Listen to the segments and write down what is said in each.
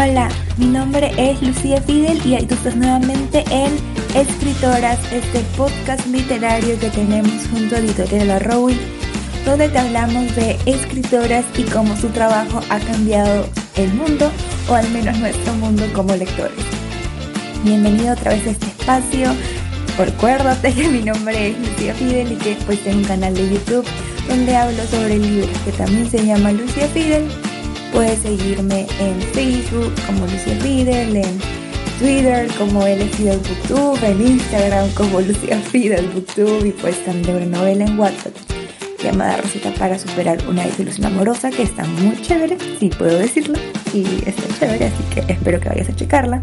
Hola, mi nombre es Lucía Fidel y tú estás nuevamente en Escritoras, este podcast literario que tenemos junto a Editorial Arrowi, donde te hablamos de escritoras y cómo su trabajo ha cambiado el mundo, o al menos nuestro mundo como lectores. Bienvenido otra vez a este espacio. Recuérdate que mi nombre es Lucía Fidel y que pues tengo un canal de YouTube donde hablo sobre libros que también se llama Lucía Fidel Puedes seguirme en Facebook como Lucía Fidel, en Twitter como L Fidel Booktube, en Instagram como Lucía Fidel Booktube y pues también una novela en WhatsApp llamada Receta para superar una desilusión amorosa que está muy chévere, si puedo decirlo, y está chévere, así que espero que vayas a checarla.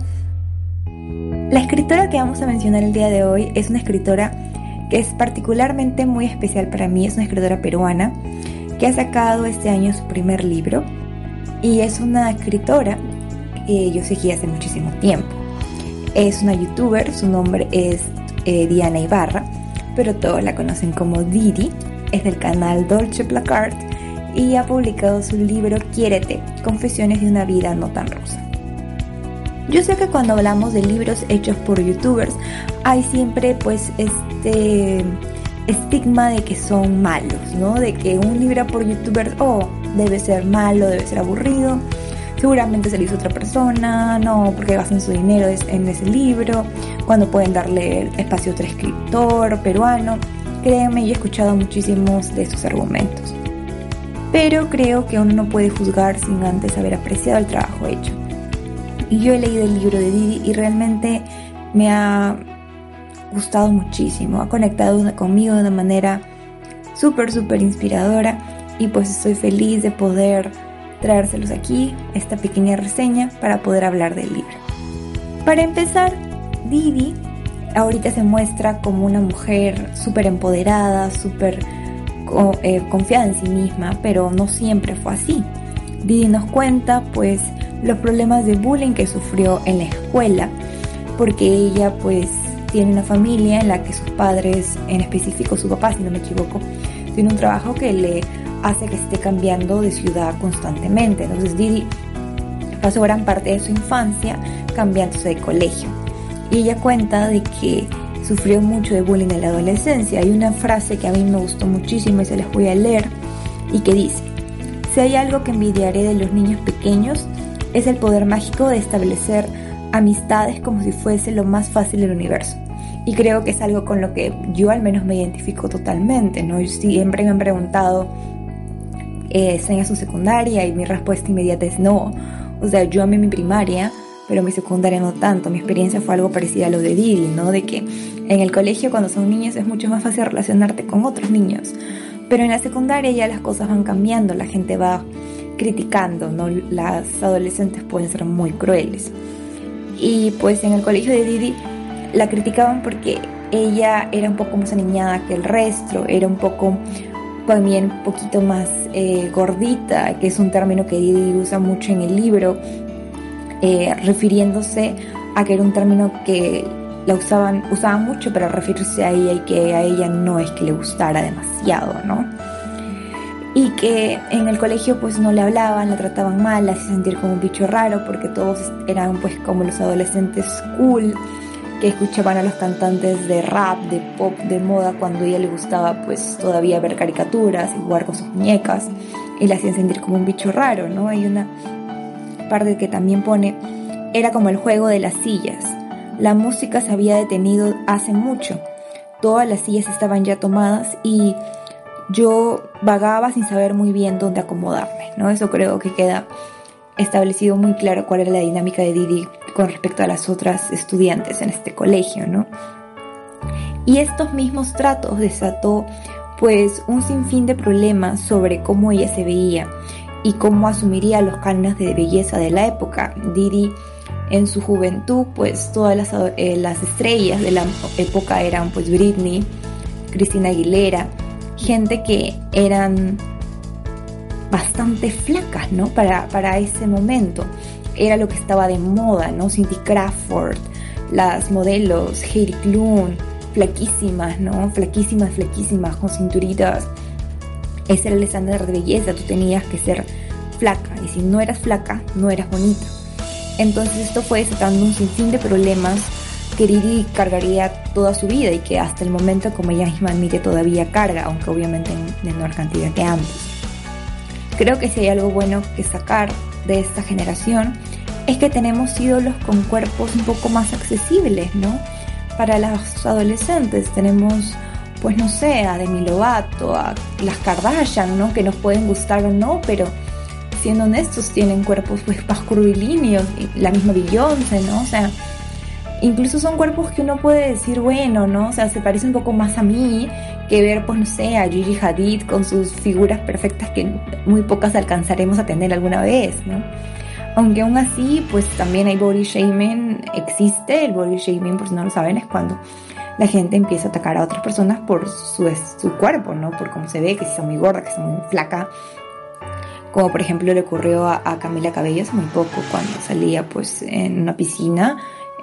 La escritora que vamos a mencionar el día de hoy es una escritora que es particularmente muy especial para mí, es una escritora peruana que ha sacado este año su primer libro y es una escritora que yo seguí hace muchísimo tiempo. Es una youtuber, su nombre es eh, Diana Ibarra, pero todos la conocen como Didi. Es del canal Dolce Placard y ha publicado su libro Quiérete, Confesiones de una vida no tan rosa. Yo sé que cuando hablamos de libros hechos por youtubers hay siempre pues este estigma de que son malos, ¿no? De que un libro por youtubers, oh, debe ser malo, debe ser aburrido, seguramente se lo hizo otra persona, no, porque gastan su dinero en ese libro, cuando pueden darle espacio a otro escritor peruano. Créeme, yo he escuchado muchísimos de estos argumentos. Pero creo que uno no puede juzgar sin antes haber apreciado el trabajo hecho. Y yo he leído el libro de Didi y realmente me ha gustado muchísimo, ha conectado conmigo de una manera súper, súper inspiradora y pues estoy feliz de poder traérselos aquí, esta pequeña reseña para poder hablar del libro. Para empezar, Didi ahorita se muestra como una mujer súper empoderada, súper eh, confiada en sí misma, pero no siempre fue así. Didi nos cuenta pues los problemas de bullying que sufrió en la escuela, porque ella pues tiene una familia en la que sus padres, en específico su papá si no me equivoco, tiene un trabajo que le hace que esté cambiando de ciudad constantemente. Entonces Didi pasó gran parte de su infancia cambiándose de colegio. Y ella cuenta de que sufrió mucho de bullying en la adolescencia. Hay una frase que a mí me gustó muchísimo y se les voy a leer y que dice, si hay algo que envidiaré de los niños pequeños es el poder mágico de establecer amistades como si fuese lo más fácil del universo. Y creo que es algo con lo que yo al menos me identifico totalmente, ¿no? siempre me han preguntado eh, a su secundaria y mi respuesta inmediata es no. O sea, yo amé mi primaria, pero mi secundaria no tanto. Mi experiencia fue algo parecido a lo de Didi, ¿no? De que en el colegio cuando son niños es mucho más fácil relacionarte con otros niños. Pero en la secundaria ya las cosas van cambiando, la gente va criticando, ¿no? Las adolescentes pueden ser muy crueles. Y pues en el colegio de Didi la criticaban porque ella era un poco más aniñada que el resto, era un poco también un poquito más eh, gordita, que es un término que Didi usa mucho en el libro, eh, refiriéndose a que era un término que la usaban, usaban mucho para referirse a ella y que a ella no es que le gustara demasiado, ¿no? Y que en el colegio pues no le hablaban, la trataban mal, la hacían sentir como un bicho raro porque todos eran pues como los adolescentes cool escuchaban a los cantantes de rap, de pop, de moda, cuando a ella le gustaba pues todavía ver caricaturas y jugar con sus muñecas y la hacían sentir como un bicho raro, ¿no? Hay una parte que también pone, era como el juego de las sillas. La música se había detenido hace mucho. Todas las sillas estaban ya tomadas y yo vagaba sin saber muy bien dónde acomodarme, ¿no? Eso creo que queda establecido muy claro cuál era la dinámica de Didi con respecto a las otras estudiantes en este colegio, ¿no? Y estos mismos tratos desató pues un sinfín de problemas sobre cómo ella se veía y cómo asumiría los cánones de belleza de la época. Didi en su juventud, pues todas las, eh, las, estrellas de la época eran pues Britney, Cristina Aguilera, gente que eran bastante flacas, ¿no? Para, para ese momento. Era lo que estaba de moda, ¿no? Cindy Crawford, las modelos, Heidi Klum, flaquísimas, ¿no? Flaquísimas, flaquísimas, con cinturitas. Ese era el estándar de belleza, tú tenías que ser flaca y si no eras flaca, no eras bonita. Entonces esto fue desatando un sinfín de problemas que Riri cargaría toda su vida y que hasta el momento, como ella misma admite, todavía carga, aunque obviamente en menor cantidad que antes. Creo que si hay algo bueno que sacar de esta generación es que tenemos ídolos con cuerpos un poco más accesibles, ¿no? Para los adolescentes tenemos, pues no sé, a Demi Lovato, a las Kardashian, ¿no? Que nos pueden gustar o no, pero siendo honestos, tienen cuerpos pues más curvilíneos, la misma Beyoncé, ¿no? O sea, incluso son cuerpos que uno puede decir, bueno, ¿no? O sea, se parece un poco más a mí que ver, pues no sé, a Gigi Hadid con sus figuras perfectas que muy pocas alcanzaremos a tener alguna vez, ¿no? Aunque aún así, pues también hay body shaming, existe el body shaming, por si no lo saben, es cuando la gente empieza a atacar a otras personas por su, su cuerpo, ¿no? Por cómo se ve, que si está muy gorda, que está muy flaca, como por ejemplo le ocurrió a, Camila Cabello hace muy poco cuando salía pues en una piscina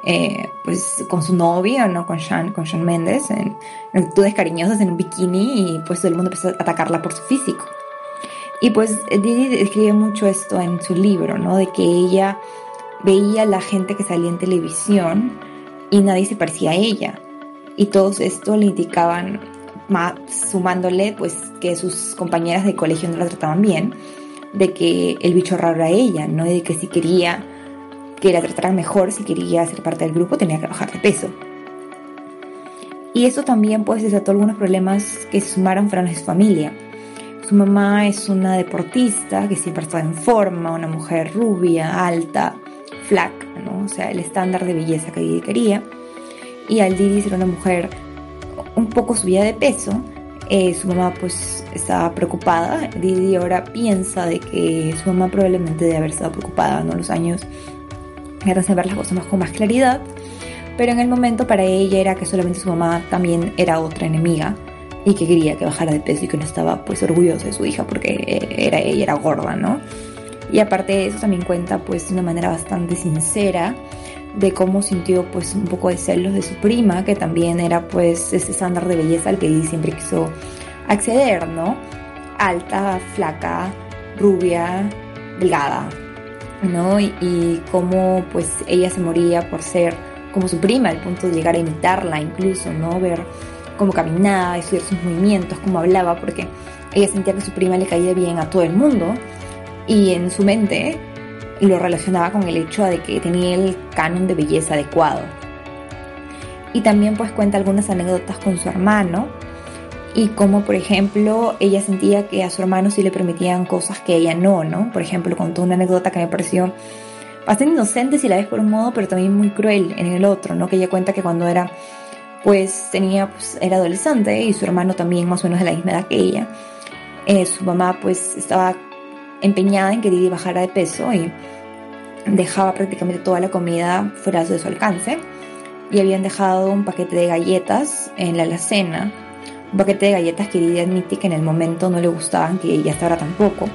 eh, pues con su novio, ¿no? Con Sean, con Sean Mendes, en, actitudes cariñosas en un bikini y pues todo el mundo empezó a atacarla por su físico. Y pues Didi describe mucho esto en su libro, ¿no? De que ella veía a la gente que salía en televisión y nadie se parecía a ella. Y todos esto le indicaban, sumándole pues que sus compañeras de colegio no la trataban bien de que el bicho raro era ella, no de que si quería que la trataran mejor, si quería ser parte del grupo, tenía que bajar de peso. Y eso también pues desató algunos problemas que se sumaron fueron a su familia. Su mamá es una deportista que siempre está en forma, una mujer rubia, alta, flaca, ¿no? O sea, el estándar de belleza que ella quería. Y al Didi era una mujer un poco subida de peso, eh, su mamá pues estaba preocupada. Didi ahora piensa de que su mamá probablemente debe haber estado preocupada, ¿no? Los años eran ver las cosas más con más claridad. Pero en el momento para ella era que solamente su mamá también era otra enemiga y que quería que bajara de peso y que no estaba pues orgullosa de su hija porque era ella era gorda, ¿no? Y aparte de eso también cuenta pues de una manera bastante sincera de cómo sintió pues un poco de celos de su prima, que también era pues ese estándar de belleza al que siempre quiso acceder, ¿no? Alta, flaca, rubia, delgada, ¿no? Y, cómo pues ella se moría por ser como su prima, al punto de llegar a imitarla incluso, ¿no? Ver cómo caminaba, estudiar sus movimientos, cómo hablaba, porque ella sentía que su prima le caía bien a todo el mundo y en su mente lo relacionaba con el hecho de que tenía el canon de belleza adecuado. Y también pues cuenta algunas anécdotas con su hermano y como por ejemplo ella sentía que a su hermano sí le permitían cosas que ella no, ¿no? Por ejemplo contó una anécdota que me pareció bastante inocente si la ves por un modo, pero también muy cruel en el otro, ¿no? Que ella cuenta que cuando era pues tenía pues era adolescente y su hermano también más o menos de la misma edad que ella. Eh, su mamá pues estaba empeñada en que Didi bajara de peso y dejaba prácticamente toda la comida fuera de su alcance y habían dejado un paquete de galletas en la alacena, un paquete de galletas que Didi admite que en el momento no le gustaban, que ella hasta ahora tampoco.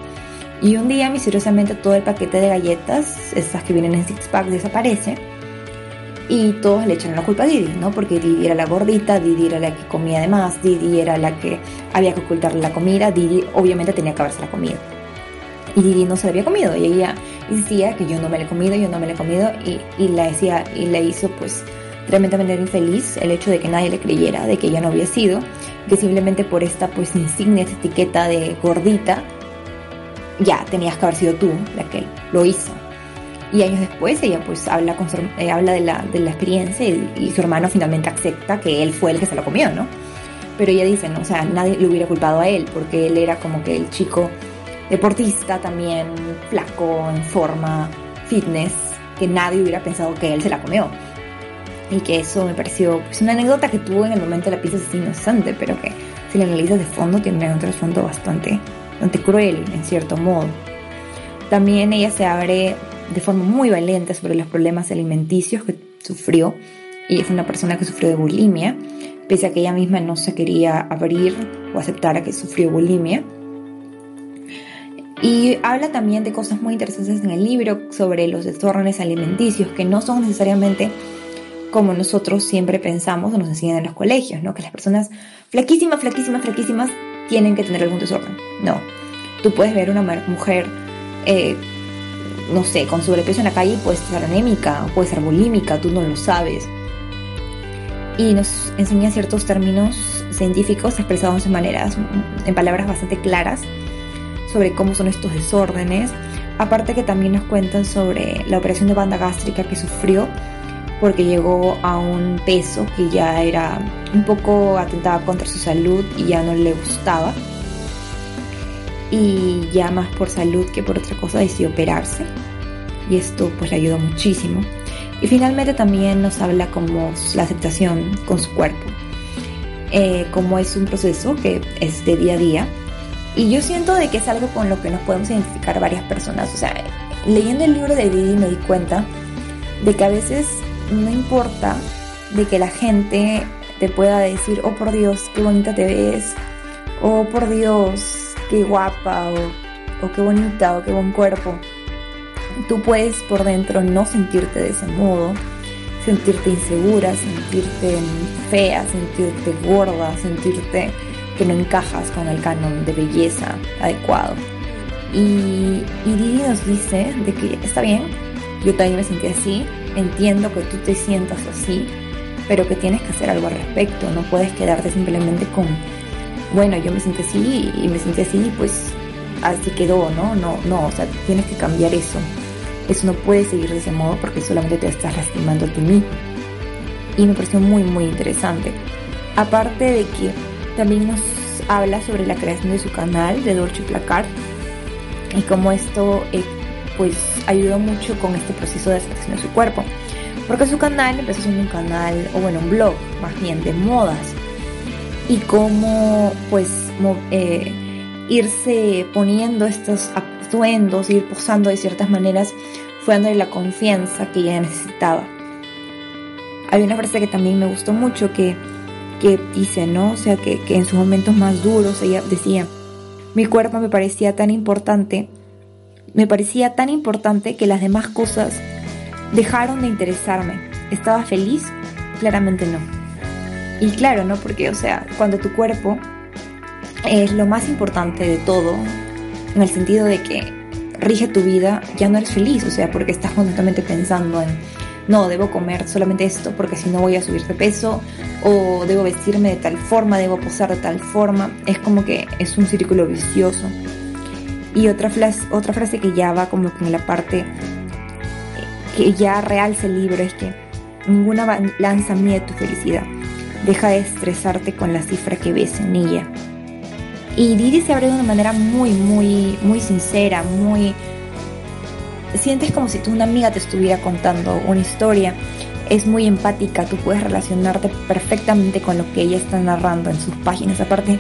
Y un día misteriosamente todo el paquete de galletas, esas que vienen en six pack, desaparece y todos le echan la culpa a Didi, ¿no? Porque Didi era la gordita, Didi era la que comía de más, Didi era la que había que ocultarle la comida, Didi obviamente tenía que haberse la comida y Didi no se la había comido y ella decía que yo no me la he comido, yo no me la he comido y, y la decía y le hizo pues tremendamente infeliz el hecho de que nadie le creyera de que ella no había sido, que simplemente por esta pues insignia, esta etiqueta de gordita, ya tenías que haber sido tú la que lo hizo. Y años después ella pues habla, con eh, habla de, la, de la experiencia y, su hermano finalmente acepta que él fue el que se lo comió, ¿no? Pero ella dice, ¿no? O sea, nadie le hubiera culpado a él porque él era como que el chico deportista también, flaco, en forma, fitness, que nadie hubiera pensado que él se la comió. Y que eso me pareció pues, una anécdota que tuvo en el momento la pizza así inocente, pero que si la analizas de fondo tiene un trasfondo bastante, bastante cruel en cierto modo. También ella se abre de forma muy valiente sobre los problemas alimenticios que sufrió. Y es una persona que sufrió de bulimia, pese a que ella misma no se quería abrir o aceptar a que sufrió bulimia. Y habla también de cosas muy interesantes en el libro sobre los desórdenes alimenticios, que no son necesariamente como nosotros siempre pensamos o nos enseñan en los colegios, ¿no? Que las personas flaquísimas, flaquísimas, flaquísimas tienen que tener algún desorden. No. Tú puedes ver una mujer, eh, no sé, con sobrepeso en la calle, puede ser anémica, puede ser bulímica, tú no lo sabes. Y nos enseña ciertos términos científicos expresados en maneras, en palabras bastante claras sobre cómo son estos desórdenes. Aparte que también nos cuentan sobre la operación de banda gástrica que sufrió porque llegó a un peso que ya era un poco atentaba contra su salud y ya no le gustaba. Y ya más por salud que por otra cosa decidió operarse. Y esto pues le ayudó muchísimo. Y finalmente también nos habla como la aceptación con su cuerpo. Eh, como es un proceso que es de día a día. Y yo siento de que es algo con lo que nos podemos identificar varias personas. O sea, leyendo el libro de Didi me di cuenta de que a veces no importa de que la gente te pueda decir, oh por Dios, qué bonita te ves, oh por Dios, qué guapa, o, qué bonita, o qué buen cuerpo. Tú puedes por dentro no sentirte de ese modo, sentirte insegura, sentirte fea, sentirte gorda, sentirte que no encajas con el canon de belleza adecuado. Y, y Didi nos dice de que está bien, yo también me sentí así, entiendo que tú te sientas así, pero que tienes que hacer algo al respecto, no puedes quedarte simplemente con, bueno, yo me siento así y me siento así, pues así quedó, ¿no? No, no, o sea, tienes que cambiar eso. Eso no puede seguir de ese modo porque solamente te estás lastimando a ti mismo. Y me pareció muy, muy interesante. Aparte de que también nos habla sobre la creación de su canal de Dolce Placard y cómo esto eh, pues ayudó mucho con este proceso de aceptación de su cuerpo. Porque su canal empezó siendo un canal, o bueno, un blog más bien de modas. Y cómo pues eh, irse poniendo estos atuendos, ir posando de ciertas maneras, fue dándole la confianza que ella necesitaba. Hay una frase que también me gustó mucho que, que dice, ¿no? O sea, que, que en sus momentos más duros ella decía, mi cuerpo me parecía tan importante me parecía tan importante que las demás cosas dejaron de interesarme. ¿Estaba feliz? Claramente no. Y claro, ¿no? Porque, o sea, cuando tu cuerpo es lo más importante de todo, en el sentido de que rige tu vida, ya no eres feliz, o sea, porque estás constantemente pensando en, no, debo comer solamente esto porque si no voy a subir de peso, o debo vestirme de tal forma, debo posar de tal forma, es como que es un círculo vicioso. Y otra, otra frase que ya va como en la parte que ya realza el libro es que ninguna balanza mide tu felicidad. Deja de estresarte con la cifra que ves en ella. Y Didi se abre de una manera muy, muy, muy sincera, muy... Sientes como si tu una amiga te estuviera contando una historia. Es muy empática, tú puedes relacionarte perfectamente con lo que ella está narrando en sus páginas. Aparte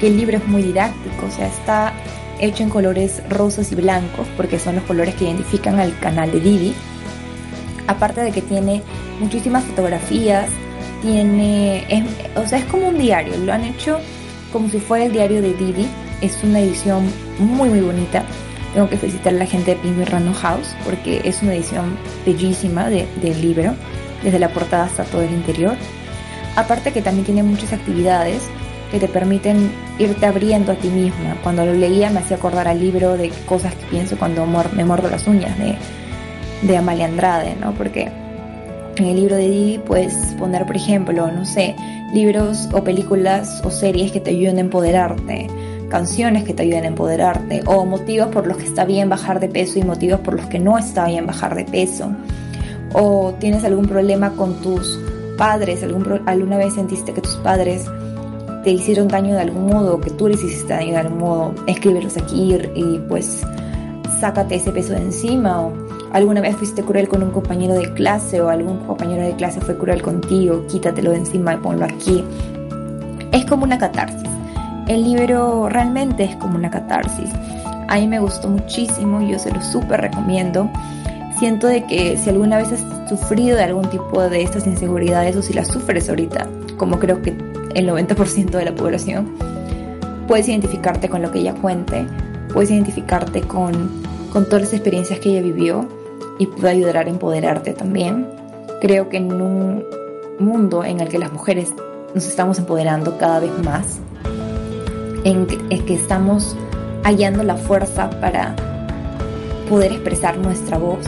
que el libro es muy didáctico, o sea, está hecho en colores rosas y blancos, porque son los colores que identifican al canal de Didi. Aparte de que tiene muchísimas fotografías, tiene, o sea, es como un diario, lo han hecho como si fuera el diario de Didi. Es una edición muy muy bonita. Tengo que felicitar a la gente de Penguin Random House porque es una edición bellísima de, del libro, desde la portada hasta todo el interior. Aparte que también tiene muchas actividades que te permiten irte abriendo a ti misma. Cuando lo leía me hacía acordar al libro de cosas que pienso cuando me muerdo las uñas de, de Amalia Andrade, ¿no? Porque en el libro de Didi puedes poner, por ejemplo, no sé, libros o películas o series que te ayuden a empoderarte, canciones que te ayuden a empoderarte, o motivos por los que está bien bajar de peso y motivos por los que no está bien bajar de peso. O tienes algún problema con tus padres, algún, alguna vez sentiste que tus padres te hicieron daño de algún modo, que tú les hiciste daño de algún modo, escríbelos aquí y pues sácate ese peso de encima. alguna vez fuiste cruel con un compañero de clase o algún compañero de clase fue cruel contigo, quítatelo de encima y ponlo aquí. Es como una catarsis. El libro realmente es como una catarsis. A mí me gustó muchísimo, yo se lo súper recomiendo. Siento de que si alguna vez has sufrido de algún tipo de estas inseguridades o si las sufres ahorita, como creo que el 90% de la población, puedes identificarte con lo que ella cuente, puedes identificarte con, con todas las experiencias que ella vivió y puede ayudar a empoderarte también. Creo que en un mundo en el que las mujeres nos estamos empoderando cada vez más, en que, estamos hallando la fuerza para poder expresar nuestra voz,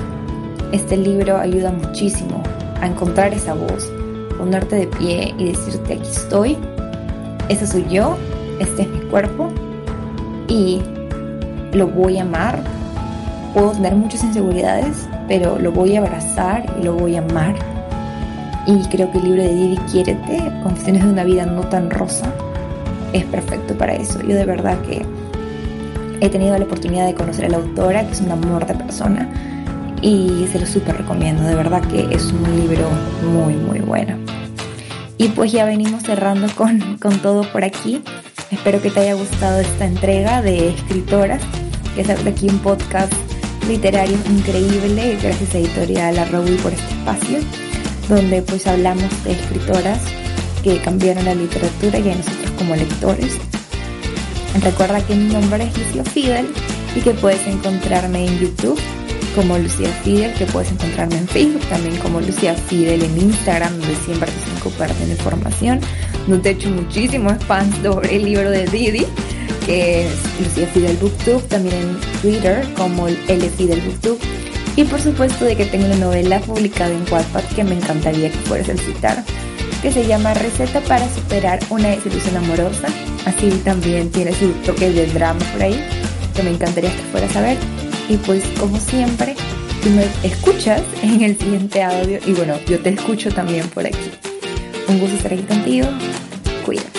este libro ayuda muchísimo a encontrar esa voz, ponerte de pie y decirte aquí estoy, esa soy yo, este es mi cuerpo y lo voy a amar. Puedo tener muchas inseguridades, pero lo voy a abrazar y lo voy a amar. Y creo que el libro de Didi Quiérete, Confesiones de una vida no tan rosa, es perfecto para eso. Yo de verdad que he tenido la oportunidad de conocer a la autora, que es un amor de persona, y se lo súper recomiendo. De verdad que es un libro muy, muy bueno. Y pues ya venimos cerrando con, con todo por aquí. Espero que te haya gustado esta entrega de escritoras, que es aquí un podcast literario increíble, gracias a Editorial Arrowi por este espacio, donde pues hablamos de escritoras que cambiaron la literatura y a nosotros como lectores. Recuerda que mi nombre es Lucio Fidel y que puedes encontrarme en YouTube como Lucía Fidel, que puedes encontrarme en Facebook, también como Lucía Fidel en Instagram, donde siempre te comparten información, donde he hecho muchísimos fans sobre el libro de Didi, que es Lucía Fidel Booktube, también en Twitter como L Fidel Booktube, y por supuesto de que tengo una novela publicada en Wattpad que me encantaría que fueras a citar, que se llama Receta para superar una desilusión amorosa, así también tiene su toque de drama por ahí, que me encantaría que fueras a ver. Y pues como siempre, tú me escuchas en el siguiente audio y bueno, yo te escucho también por aquí. Un gusto estar aquí contigo. Cuídate.